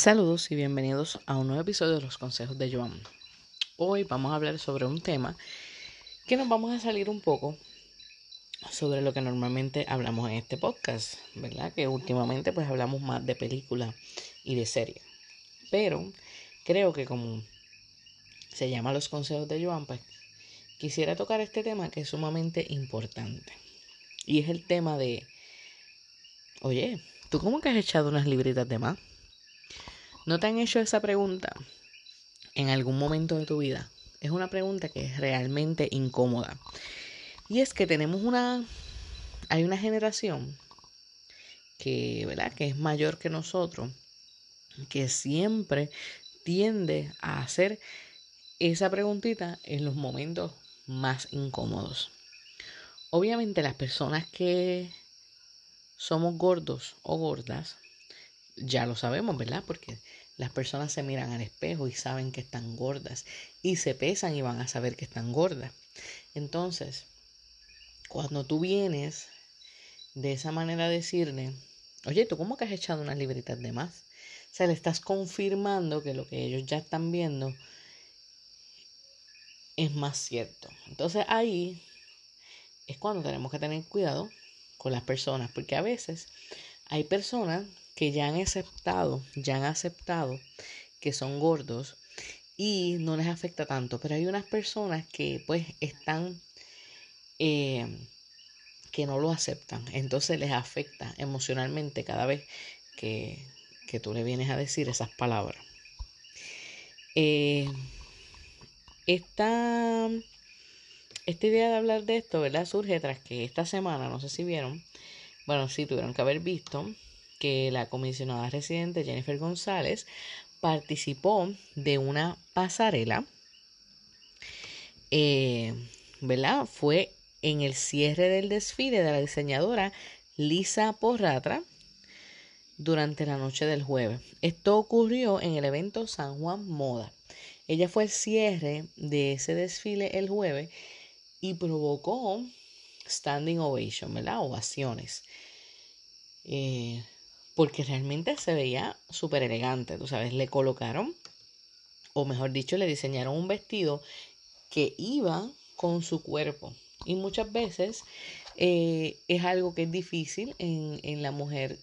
Saludos y bienvenidos a un nuevo episodio de los consejos de Joan. Hoy vamos a hablar sobre un tema que nos vamos a salir un poco sobre lo que normalmente hablamos en este podcast, ¿verdad? Que últimamente pues hablamos más de película y de serie. Pero creo que como se llama los consejos de Joan, pues quisiera tocar este tema que es sumamente importante. Y es el tema de, oye, ¿tú cómo que has echado unas libritas de más? ¿No te han hecho esa pregunta en algún momento de tu vida? Es una pregunta que es realmente incómoda. Y es que tenemos una... Hay una generación que, ¿verdad? Que es mayor que nosotros, que siempre tiende a hacer esa preguntita en los momentos más incómodos. Obviamente las personas que somos gordos o gordas ya lo sabemos, ¿verdad? Porque las personas se miran al espejo y saben que están gordas y se pesan y van a saber que están gordas. Entonces, cuando tú vienes de esa manera a decirle, oye, ¿tú cómo que has echado unas libritas de más? O sea, le estás confirmando que lo que ellos ya están viendo es más cierto. Entonces ahí es cuando tenemos que tener cuidado con las personas, porque a veces hay personas que ya han aceptado, ya han aceptado que son gordos y no les afecta tanto. Pero hay unas personas que pues están, eh, que no lo aceptan. Entonces les afecta emocionalmente cada vez que, que tú le vienes a decir esas palabras. Eh, esta, esta idea de hablar de esto, ¿verdad? Surge tras que esta semana, no sé si vieron, bueno, sí tuvieron que haber visto, que la comisionada residente Jennifer González participó de una pasarela, eh, ¿verdad? Fue en el cierre del desfile de la diseñadora Lisa Porratra durante la noche del jueves. Esto ocurrió en el evento San Juan Moda. Ella fue el cierre de ese desfile el jueves y provocó standing ovation, ¿verdad? Ovaciones. Eh, porque realmente se veía súper elegante, tú sabes, le colocaron, o mejor dicho, le diseñaron un vestido que iba con su cuerpo. Y muchas veces eh, es algo que es difícil en, en, la mujer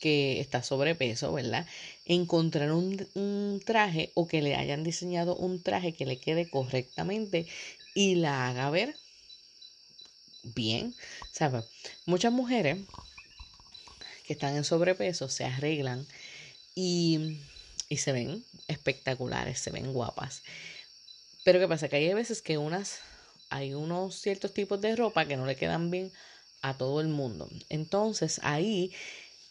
que está sobrepeso, ¿verdad? Encontrar un, un traje o que le hayan diseñado un traje que le quede correctamente y la haga ver bien. ¿Sabes? Muchas mujeres que están en sobrepeso se arreglan y, y se ven espectaculares, se ven guapas. Pero ¿qué pasa? Que hay veces que unas, hay unos ciertos tipos de ropa que no le quedan bien a todo el mundo. Entonces ahí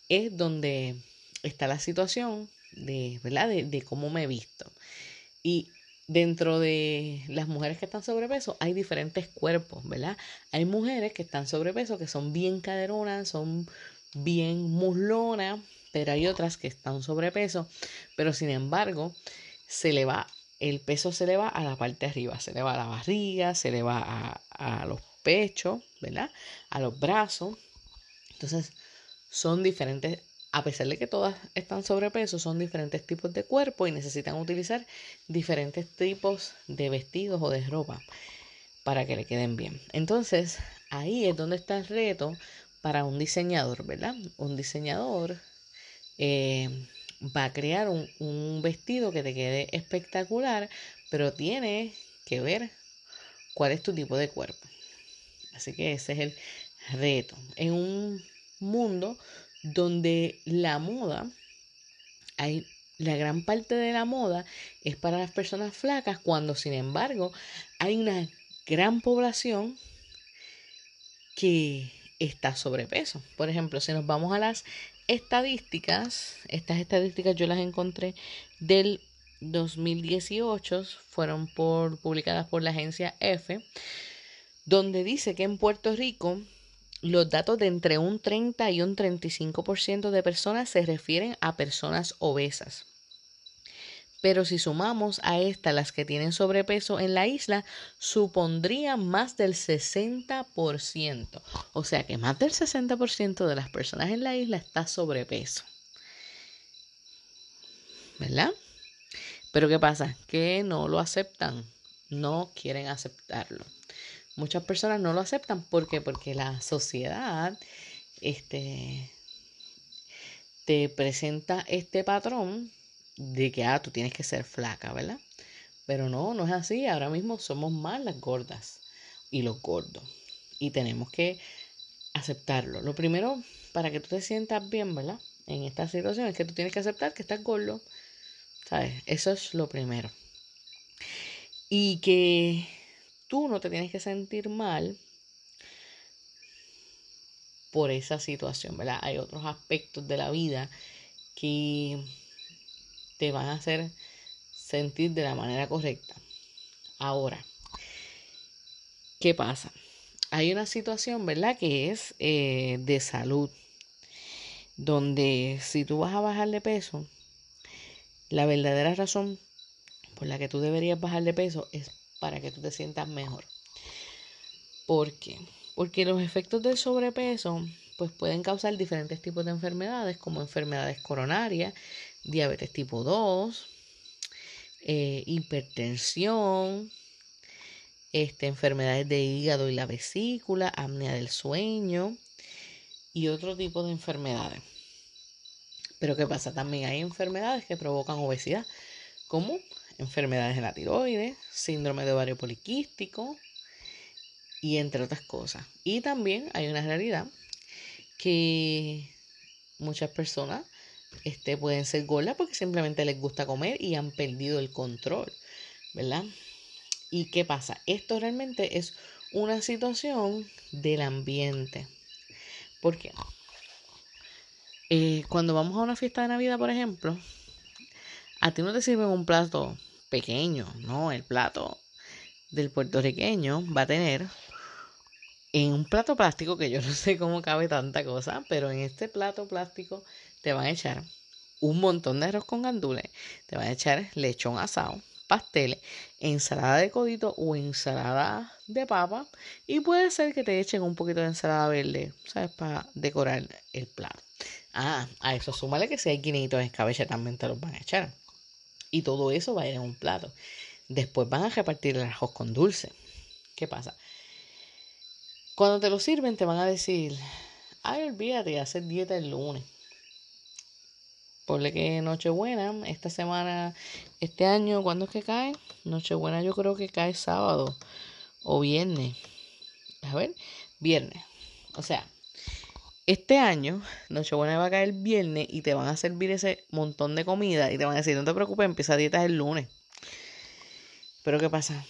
es donde está la situación de, ¿verdad? De, de cómo me he visto. Y dentro de las mujeres que están sobrepeso hay diferentes cuerpos, ¿verdad? Hay mujeres que están sobrepeso que son bien caderonas, son bien muslona, pero hay otras que están sobrepeso, pero sin embargo se le va, el peso se le va a la parte de arriba, se le va a la barriga, se le va a, a los pechos, ¿verdad? A los brazos. Entonces son diferentes, a pesar de que todas están sobrepeso, son diferentes tipos de cuerpo y necesitan utilizar diferentes tipos de vestidos o de ropa para que le queden bien. Entonces, ahí es donde está el reto para un diseñador, ¿verdad? Un diseñador eh, va a crear un, vestido que te quede espectacular, pero tiene que ver cuál es tu tipo de cuerpo. Así que ese es el reto. En un mundo donde la moda, hay la gran parte de la moda es para las personas flacas, cuando sin embargo hay una gran población que está sobrepeso. Por ejemplo, si nos vamos a las estadísticas, estas estadísticas yo las encontré del 2018, fueron publicadas por la agencia F, donde dice que en Puerto Rico los datos de entre un 30 y un 35% de personas se refieren a personas obesas. Pero si sumamos a estas las que tienen sobrepeso en la isla, supondría más del 60%. O sea que más del 60% de las personas en la isla está sobrepeso. ¿verdad? Pero ¿qué pasa? Que no lo aceptan, no quieren aceptarlo. Muchas personas no lo aceptan ¿por qué? porque la sociedad este, te presenta este patrón de que ah, tú tienes que ser flaca, ¿verdad? Pero no, no es así. Ahora mismo somos más las gordas y los gordos. Y tenemos que aceptarlo. Lo primero, para que tú te sientas bien, ¿verdad? En esta situación es que tú tienes que aceptar que estás gordo. ¿Sabes? Eso es lo primero. Y que tú no te tienes que sentir mal por esa situación, ¿verdad? Hay otros aspectos de la vida que te van a hacer sentir de la manera correcta. Ahora, ¿qué pasa? Hay una situación, ¿verdad? Que es eh, de salud, donde si tú vas a bajar de peso, la verdadera razón por la que tú deberías bajar de peso es para que tú te sientas mejor. ¿Por qué? Porque los efectos del sobrepeso pues pueden causar diferentes tipos de enfermedades como enfermedades coronarias, diabetes tipo 2, eh, hipertensión, este, enfermedades de hígado y la vesícula, apnea del sueño y otro tipo de enfermedades. Pero ¿qué pasa? También hay enfermedades que provocan obesidad, como enfermedades de la tiroides, síndrome de ovario poliquístico y entre otras cosas. Y también hay una realidad que muchas personas este, pueden ser gordas porque simplemente les gusta comer y han perdido el control, ¿verdad? ¿Y qué pasa? Esto realmente es una situación del ambiente. ¿Por qué? Eh, cuando vamos a una fiesta de Navidad, por ejemplo, a ti no te sirven un plato pequeño, ¿no? El plato del puertorriqueño va a tener en un plato plástico, que yo no sé cómo cabe tanta cosa, pero en este plato plástico te van a echar un montón de arroz con gandules, te van a echar lechón asado, pasteles, ensalada de codito o ensalada de papa y puede ser que te echen un poquito de ensalada verde, ¿sabes? Para decorar el plato. Ah, a eso súmale que si hay guinitos de escabeche también te los van a echar. Y todo eso va a ir en un plato. Después van a repartir el arroz con dulce. ¿Qué pasa? Cuando te lo sirven te van a decir, ay, olvídate, hacer dieta el lunes. Ponle que Nochebuena, esta semana, este año, ¿cuándo es que cae? Nochebuena yo creo que cae sábado o viernes. A ver, viernes. O sea, este año, Nochebuena va a caer viernes y te van a servir ese montón de comida y te van a decir, no te preocupes, empieza dieta el lunes. Pero ¿qué pasa?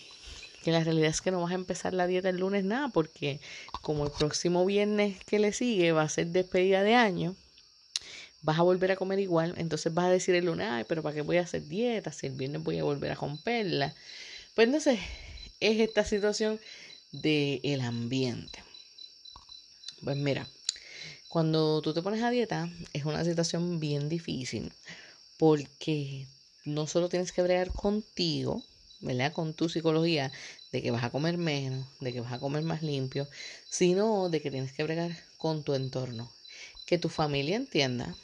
Que la realidad es que no vas a empezar la dieta el lunes nada, porque como el próximo viernes que le sigue va a ser despedida de año, vas a volver a comer igual, entonces vas a decir el lunes, ay, pero ¿para qué voy a hacer dieta? Si el viernes voy a volver a romperla. Pues entonces es esta situación del ambiente. Pues mira, cuando tú te pones a dieta es una situación bien difícil porque no solo tienes que bregar contigo, Con tu psicología de que vas a comer menos, de que vas a comer más limpio, sino de que tienes que bregar con tu entorno. Que tu familia entienda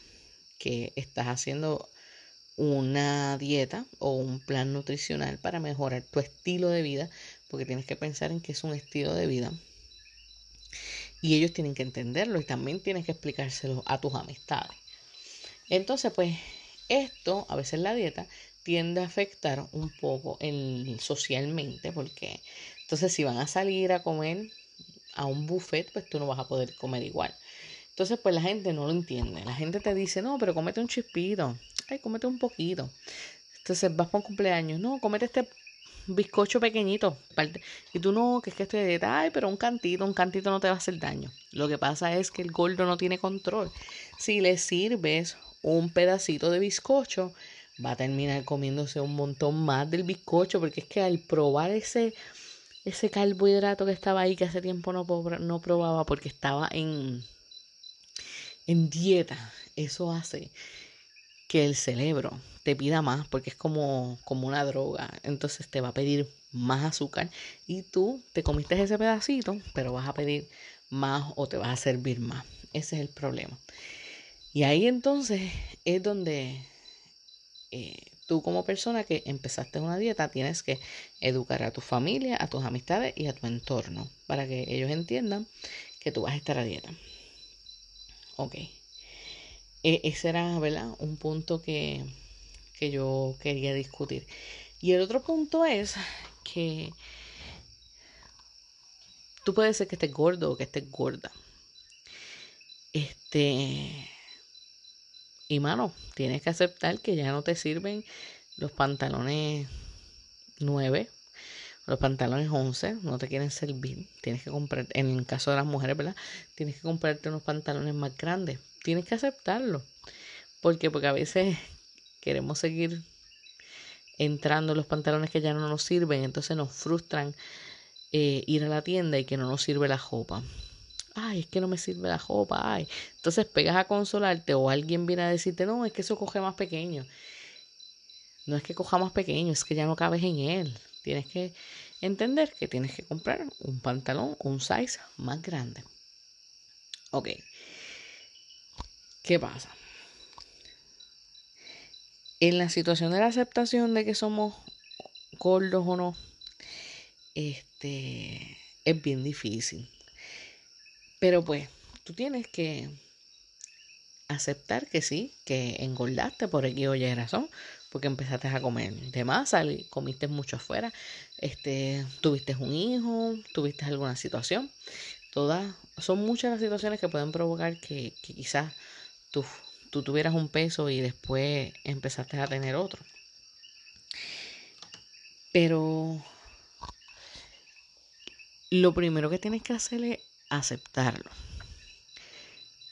que estás haciendo una dieta o un plan nutricional para mejorar tu estilo de vida, porque tienes que pensar en que es un estilo de vida y ellos tienen que entenderlo y también tienes que explicárselo a tus amistades. Entonces, pues esto, a veces la dieta, tiende a afectar un poco en, socialmente, porque entonces si van a salir a comer a un buffet, pues tú no vas a poder comer igual. Entonces, pues la gente no lo entiende. La gente te dice, no, pero comete un chispito. Ay, comete un poquito. Entonces vas para un cumpleaños. No, comete este bizcocho pequeñito. Y tú no, que es que estoy de dieta, ay, pero un cantito, un cantito no te va a hacer daño. Lo que pasa es que el gordo no tiene control. Si le sirves un pedacito de bizcocho, va a terminar comiéndose un montón más del bizcocho, porque es que al probar ese, ese carbohidrato que estaba ahí, que hace tiempo no, no probaba porque estaba en, en dieta, eso hace que el cerebro te pida más porque es como, como una droga. Entonces te va a pedir más azúcar y tú te comiste ese pedacito, pero vas a pedir más o te vas a servir más. Ese es el problema. Y ahí entonces es donde eh, tú como persona que empezaste una dieta tienes que educar a tu familia, a tus amistades y a tu entorno para que ellos entiendan que tú vas a estar a dieta. Ok. E, ese era, ¿verdad? Un punto que, que yo quería discutir. Y el otro punto es que tú puedes ser que estés gordo o que estés gorda. Este. Y mano, tienes que aceptar que ya no te sirven los pantalones 9, los pantalones 11, no te quieren servir. Tienes que comprar, en el caso de las mujeres, ¿verdad? Tienes que comprarte unos pantalones más grandes. Tienes que aceptarlo. ¿Por qué? Porque a veces queremos seguir entrando en los pantalones que ya no nos sirven, entonces nos frustran eh, ir a la tienda y que no nos sirve la ropa. Ay, es que no me sirve la ropa, ay. Entonces pegas a consolarte o alguien viene a decirte, no, es que eso coge más pequeño. No es que coja más pequeño, es que ya no cabes en él. Tienes que entender que tienes que comprar un pantalón, un size más grande. Ok. ¿Qué pasa? En la situación de la aceptación de que somos gordos o no, este, es bien difícil. Pero pues, tú tienes que aceptar que sí, que engordaste por aquí o Y razón, porque empezaste a comer de más, comiste mucho afuera, este, tuviste un hijo, tuviste alguna situación. Todas, son muchas las situaciones que pueden provocar que, quizás tú, tú tuvieras un peso y después empezaste a tener otro. Pero lo primero que tienes que hacer es aceptarlo.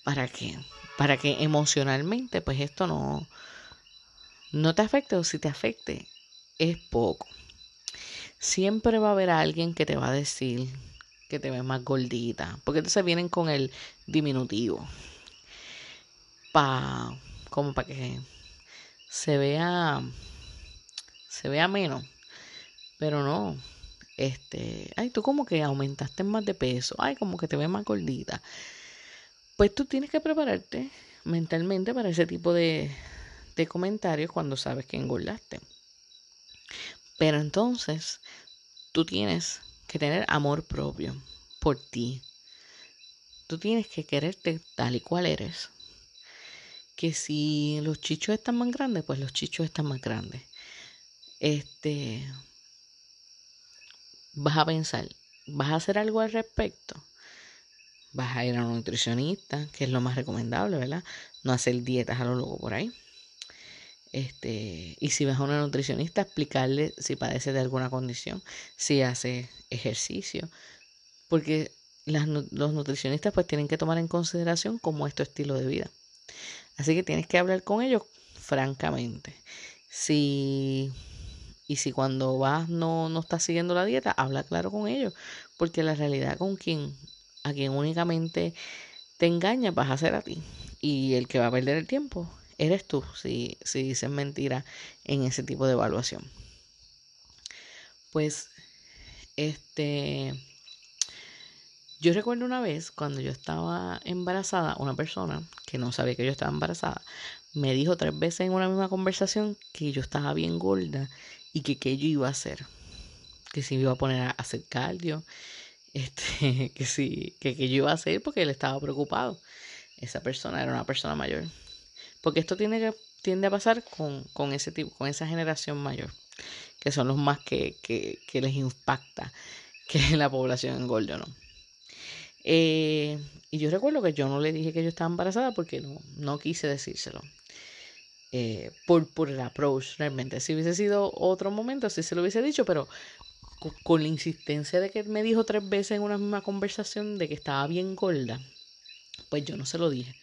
¿Para qué? Para que emocionalmente, pues esto no, no te afecte o si te afecte, es poco. Siempre va a haber alguien que te va a decir que te ves más gordita, porque entonces vienen con el diminutivo. Pa, como para que se vea se vea menos. Pero no, este, ay, tú como que aumentaste más de peso, ay, como que te ves más gordita. Pues tú tienes que prepararte mentalmente para ese tipo de, de comentarios cuando sabes que engordaste. Pero entonces tú tienes que tener amor propio por ti. Tú tienes que quererte tal y cual eres. Que si los chichos están más grandes, pues los chichos están más grandes. Este, vas a pensar, vas a hacer algo al respecto. Vas a ir a un nutricionista, que es lo más recomendable, ¿verdad? No hacer dietas a lo loco por ahí. Este, y si vas a una nutricionista, explicarle si padece de alguna condición, si hace ejercicio, porque los nutricionistas pues tienen que tomar en consideración cómo es tu estilo de vida. Así que tienes que hablar con ellos francamente. Si y si cuando vas no, no estás siguiendo la dieta, habla claro con ellos. Porque la realidad con quien, a quien únicamente te engaña vas a ser a ti. Y el que va a perder el tiempo eres tú si, si dices mentira en ese tipo de evaluación. Pues, este, yo recuerdo una vez cuando yo estaba embarazada, una persona que no sabía que yo estaba embarazada, me dijo tres veces en una misma conversación que yo estaba bien gorda y que qué yo iba a hacer. Que si me iba a poner a hacer cardio, este, que si, que qué yo iba a hacer porque él estaba preocupado. Esa persona era una persona mayor. Porque esto tiene que, tiende a pasar con, con ese tipo, con esa generación mayor, que son los más que, que, que les impacta que la población engorde o no. Eh, y yo recuerdo que yo no le dije que yo estaba embarazada porque no, no quise decírselo. Eh, por, por el approach realmente. Si hubiese sido otro momento, sí se lo hubiese dicho, pero con, la insistencia de que me dijo tres veces en una misma conversación de que estaba bien gorda, pues yo no se lo dije.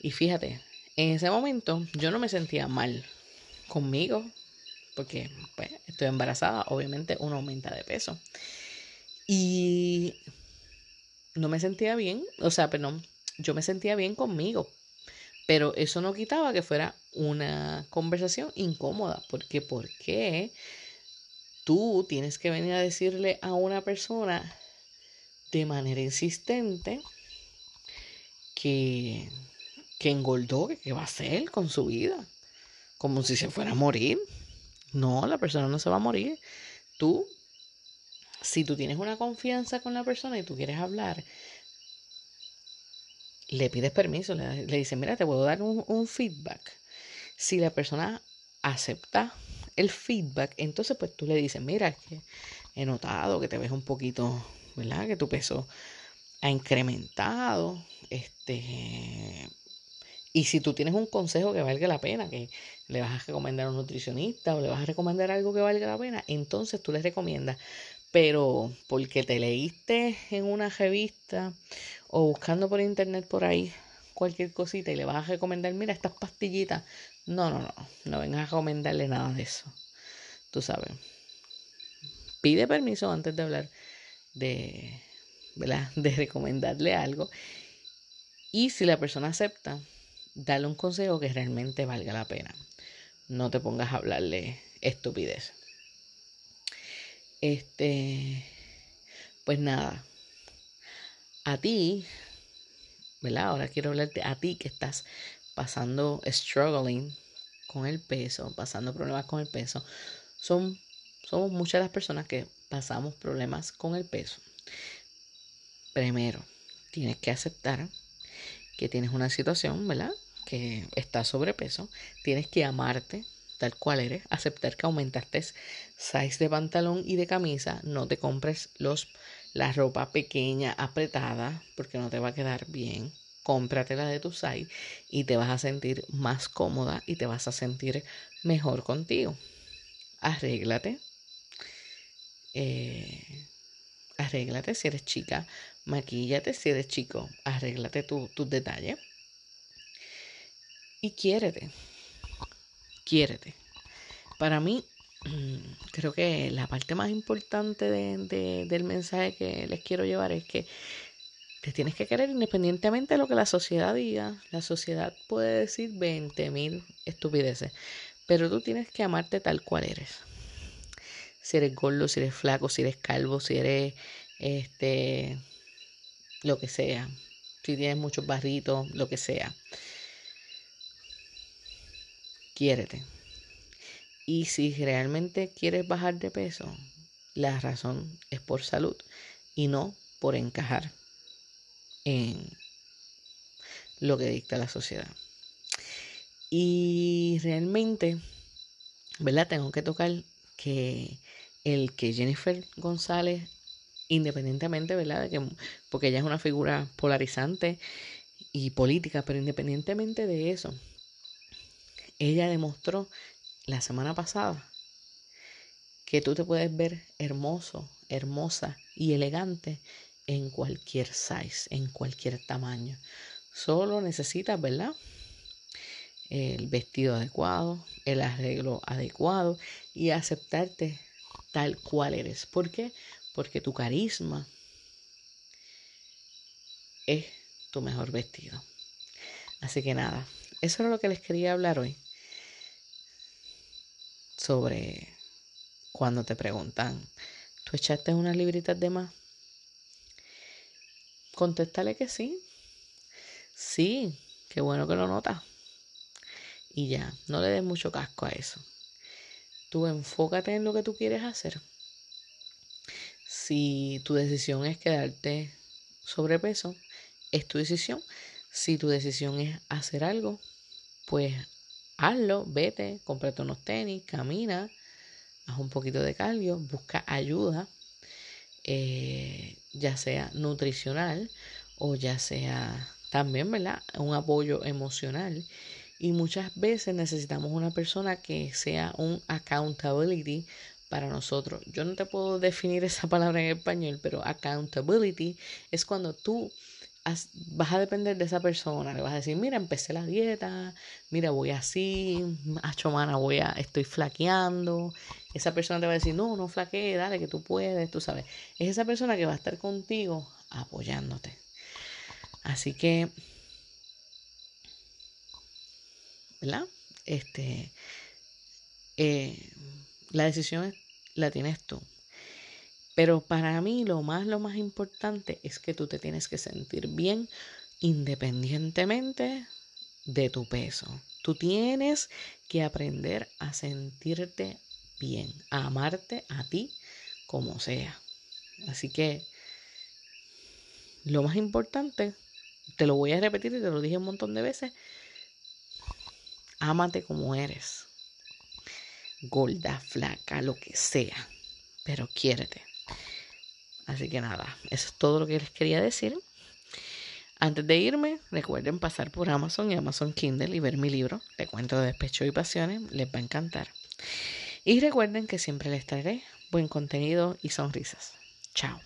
Y fíjate, en ese momento yo no me sentía mal conmigo, porque pues, estoy embarazada, obviamente uno aumenta de peso. Y no me sentía bien, o sea, perdón, yo me sentía bien conmigo, pero eso no quitaba que fuera una conversación incómoda, porque ¿por qué tú tienes que venir a decirle a una persona de manera insistente que, que engordó, que va a hacer con su vida? como si se fuera a morir. No, la persona no se va a morir. Tú, si tú tienes una confianza con la persona y tú quieres hablar, le pides permiso, le, le mira, te puedo dar un, un feedback. Si la persona acepta el feedback, entonces pues tú le dices, mira, que he notado que te ves un poquito, ¿verdad? Que tu peso ha incrementado, este, y si tú tienes un consejo que valga la pena, que le vas a recomendar a un nutricionista o le vas a recomendar algo que valga la pena, entonces tú le recomiendas. Pero porque te leíste en una revista o buscando por internet por ahí cualquier cosita y le vas a recomendar, mira, estas pastillitas. No, no, no, no vengas a recomendarle nada de eso. Tú sabes. Pide permiso antes de hablar de, ¿verdad? de recomendarle algo. Y si la persona acepta, dale un consejo que realmente valga la pena. No te pongas a hablarle estupidez. Este, pues nada, a ti, ¿verdad? Ahora quiero hablarte a ti que estás pasando, struggling con el peso, pasando problemas con el peso. Son, somos muchas las personas que pasamos problemas con el peso. Primero, tienes que aceptar que tienes una situación, ¿verdad? que estás sobrepeso, tienes que amarte tal cual eres, aceptar que aumentaste size de pantalón y de camisa, no te compres los la ropa pequeña, apretada, porque no te va a quedar bien. Cómpratela de tu size y te vas a sentir más cómoda y te vas a sentir mejor contigo. Arréglate. Eh, arréglate si eres chica. Maquíllate si eres chico. Arréglate tus detalles y quiérete. Quiérete. Para mí, creo que la parte más importante del mensaje que les quiero llevar es que te tienes que querer independientemente de lo que la sociedad diga. La sociedad puede decir 20 mil estupideces, pero tú tienes que amarte tal cual eres. Si eres gordo, si eres flaco, si eres calvo, si eres este lo que sea, si tienes muchos barritos, lo que sea quiérete. Y si realmente quieres bajar de peso, la razón es por salud y no por encajar en lo que dicta la sociedad. Y realmente, ¿verdad? Tengo que tocar que el que Jennifer González, independientemente, ¿verdad? Que, porque ella es una figura polarizante y política, pero independientemente de eso, ella demostró la semana pasada que tú te puedes ver hermoso, hermosa y elegante en cualquier size, en cualquier tamaño. Solo necesitas, ¿verdad? El vestido adecuado, el arreglo adecuado y aceptarte tal cual eres. ¿Por qué? Porque tu carisma es tu mejor vestido. Así que nada, eso era lo que les quería hablar hoy sobre cuando te preguntan, ¿tú echaste unas libritas de más? Contéstale que sí. Sí, qué bueno que lo notas. Y ya, no le des mucho casco a eso. Tú enfócate en lo que tú quieres hacer. Si tu decisión es quedarte sobrepeso, es tu decisión. Si tu decisión es hacer algo, pues hazlo, vete, cómprate unos tenis, camina, haz un poquito de cardio, busca ayuda, eh, ya sea nutricional o ya sea también, ¿verdad? Un apoyo emocional. Y muchas veces necesitamos una persona que sea un accountability para nosotros. Yo no te puedo definir esa palabra en español, pero accountability es cuando tú vas a depender de esa persona. Le vas a decir, mira, empecé la dieta, mira, voy así, hacho mana, voy a, estoy flaqueando. Esa persona te va a decir, no, no flaquee, dale, que tú puedes, tú sabes. Es esa persona que va a estar contigo apoyándote. Así que, ¿verdad? Este, eh, la decisión la tienes tú. Pero para mí lo más, lo más importante es que tú te tienes que sentir bien independientemente de tu peso. Tú tienes que aprender a sentirte bien, a amarte a ti como sea. Así que lo más importante, te lo voy a repetir y te lo dije un montón de veces, ámate como eres. Gorda, flaca, lo que sea, pero quiérete. Así que nada, eso es todo lo que les quería decir. Antes de irme, recuerden pasar por Amazon y Amazon Kindle y ver mi libro, de cuento de despecho y pasiones, les va a encantar. Y recuerden que siempre les traeré buen contenido y sonrisas. Chao.